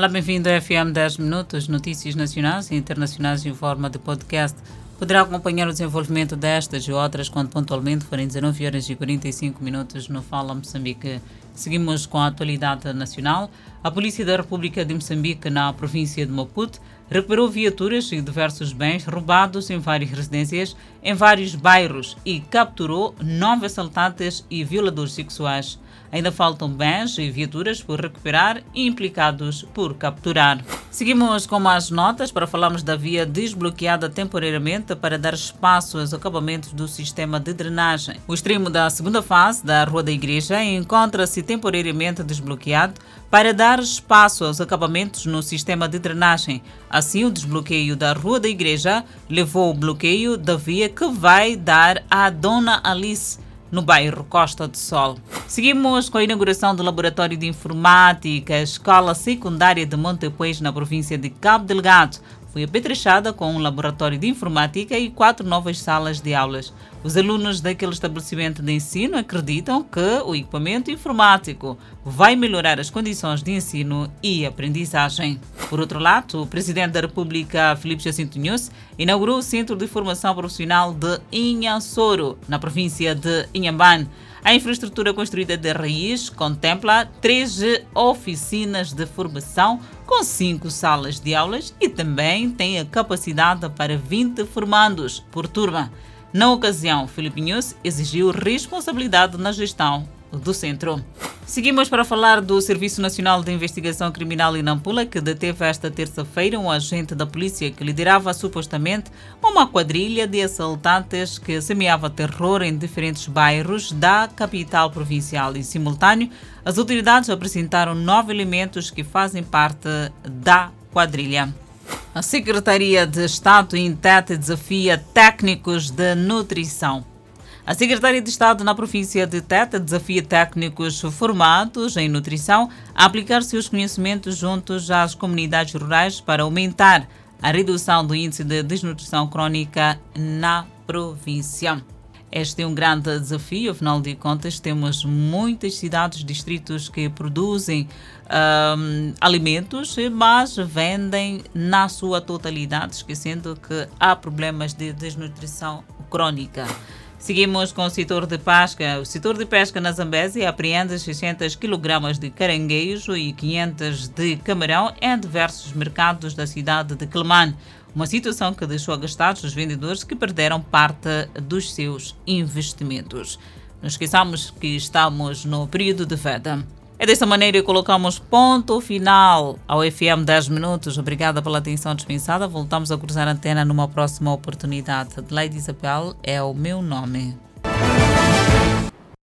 Olá, bem-vindo ao FM 10 Minutos, notícias nacionais e internacionais em forma de podcast. Poderá acompanhar o desenvolvimento destas e outras quando pontualmente forem 19 horas e 45 minutos no Fala Moçambique. Seguimos com a atualidade nacional. A Polícia da República de Moçambique, na província de Maputo, recuperou viaturas e diversos bens roubados em várias residências, em vários bairros e capturou nove assaltantes e violadores sexuais. Ainda faltam bens e viaturas por recuperar e implicados por capturar. Seguimos com mais notas para falarmos da via desbloqueada temporariamente para dar espaço aos acabamentos do sistema de drenagem. O extremo da segunda fase da Rua da Igreja encontra-se temporariamente desbloqueado para dar espaço aos acabamentos no sistema de drenagem. Assim, o desbloqueio da Rua da Igreja levou ao bloqueio da via que vai dar à Dona Alice no bairro Costa do Sol. Seguimos com a inauguração do Laboratório de Informática, Escola Secundária de Montepuez, na província de Cabo Delgado. Foi apetrechada com um laboratório de informática e quatro novas salas de aulas. Os alunos daquele estabelecimento de ensino acreditam que o equipamento informático vai melhorar as condições de ensino e aprendizagem. Por outro lado, o presidente da República, Filipe Jacinto Nunes, inaugurou o Centro de Formação Profissional de Inhansoro, na província de Inhambane. A infraestrutura construída de raiz contempla três oficinas de formação com cinco salas de aulas e também tem a capacidade para 20 formandos por turma. Na ocasião, Filipe exigiu responsabilidade na gestão do centro. Seguimos para falar do Serviço Nacional de Investigação Criminal em Nampula, que deteve esta terça-feira um agente da polícia que liderava supostamente uma quadrilha de assaltantes que semeava terror em diferentes bairros da capital provincial. Em simultâneo, as autoridades apresentaram nove elementos que fazem parte da quadrilha. A Secretaria de Estado Intete desafia técnicos de nutrição. A Secretaria de Estado na província de Teta desafia técnicos formados em nutrição a aplicar seus conhecimentos juntos às comunidades rurais para aumentar a redução do índice de desnutrição crônica na província. Este é um grande desafio, afinal de contas, temos muitas cidades, distritos que produzem um, alimentos, mas vendem na sua totalidade, esquecendo que há problemas de desnutrição crônica. Seguimos com o setor de pesca. O setor de pesca na Zambésia apreende 600 kg de caranguejo e 500 de camarão em diversos mercados da cidade de Quelimane. Uma situação que deixou agastados os vendedores que perderam parte dos seus investimentos. Não esqueçamos que estamos no período de veda. É desta maneira que colocamos ponto final ao FM 10 Minutos. Obrigada pela atenção dispensada. Voltamos a cruzar a antena numa próxima oportunidade. Lady Isabel é o meu nome.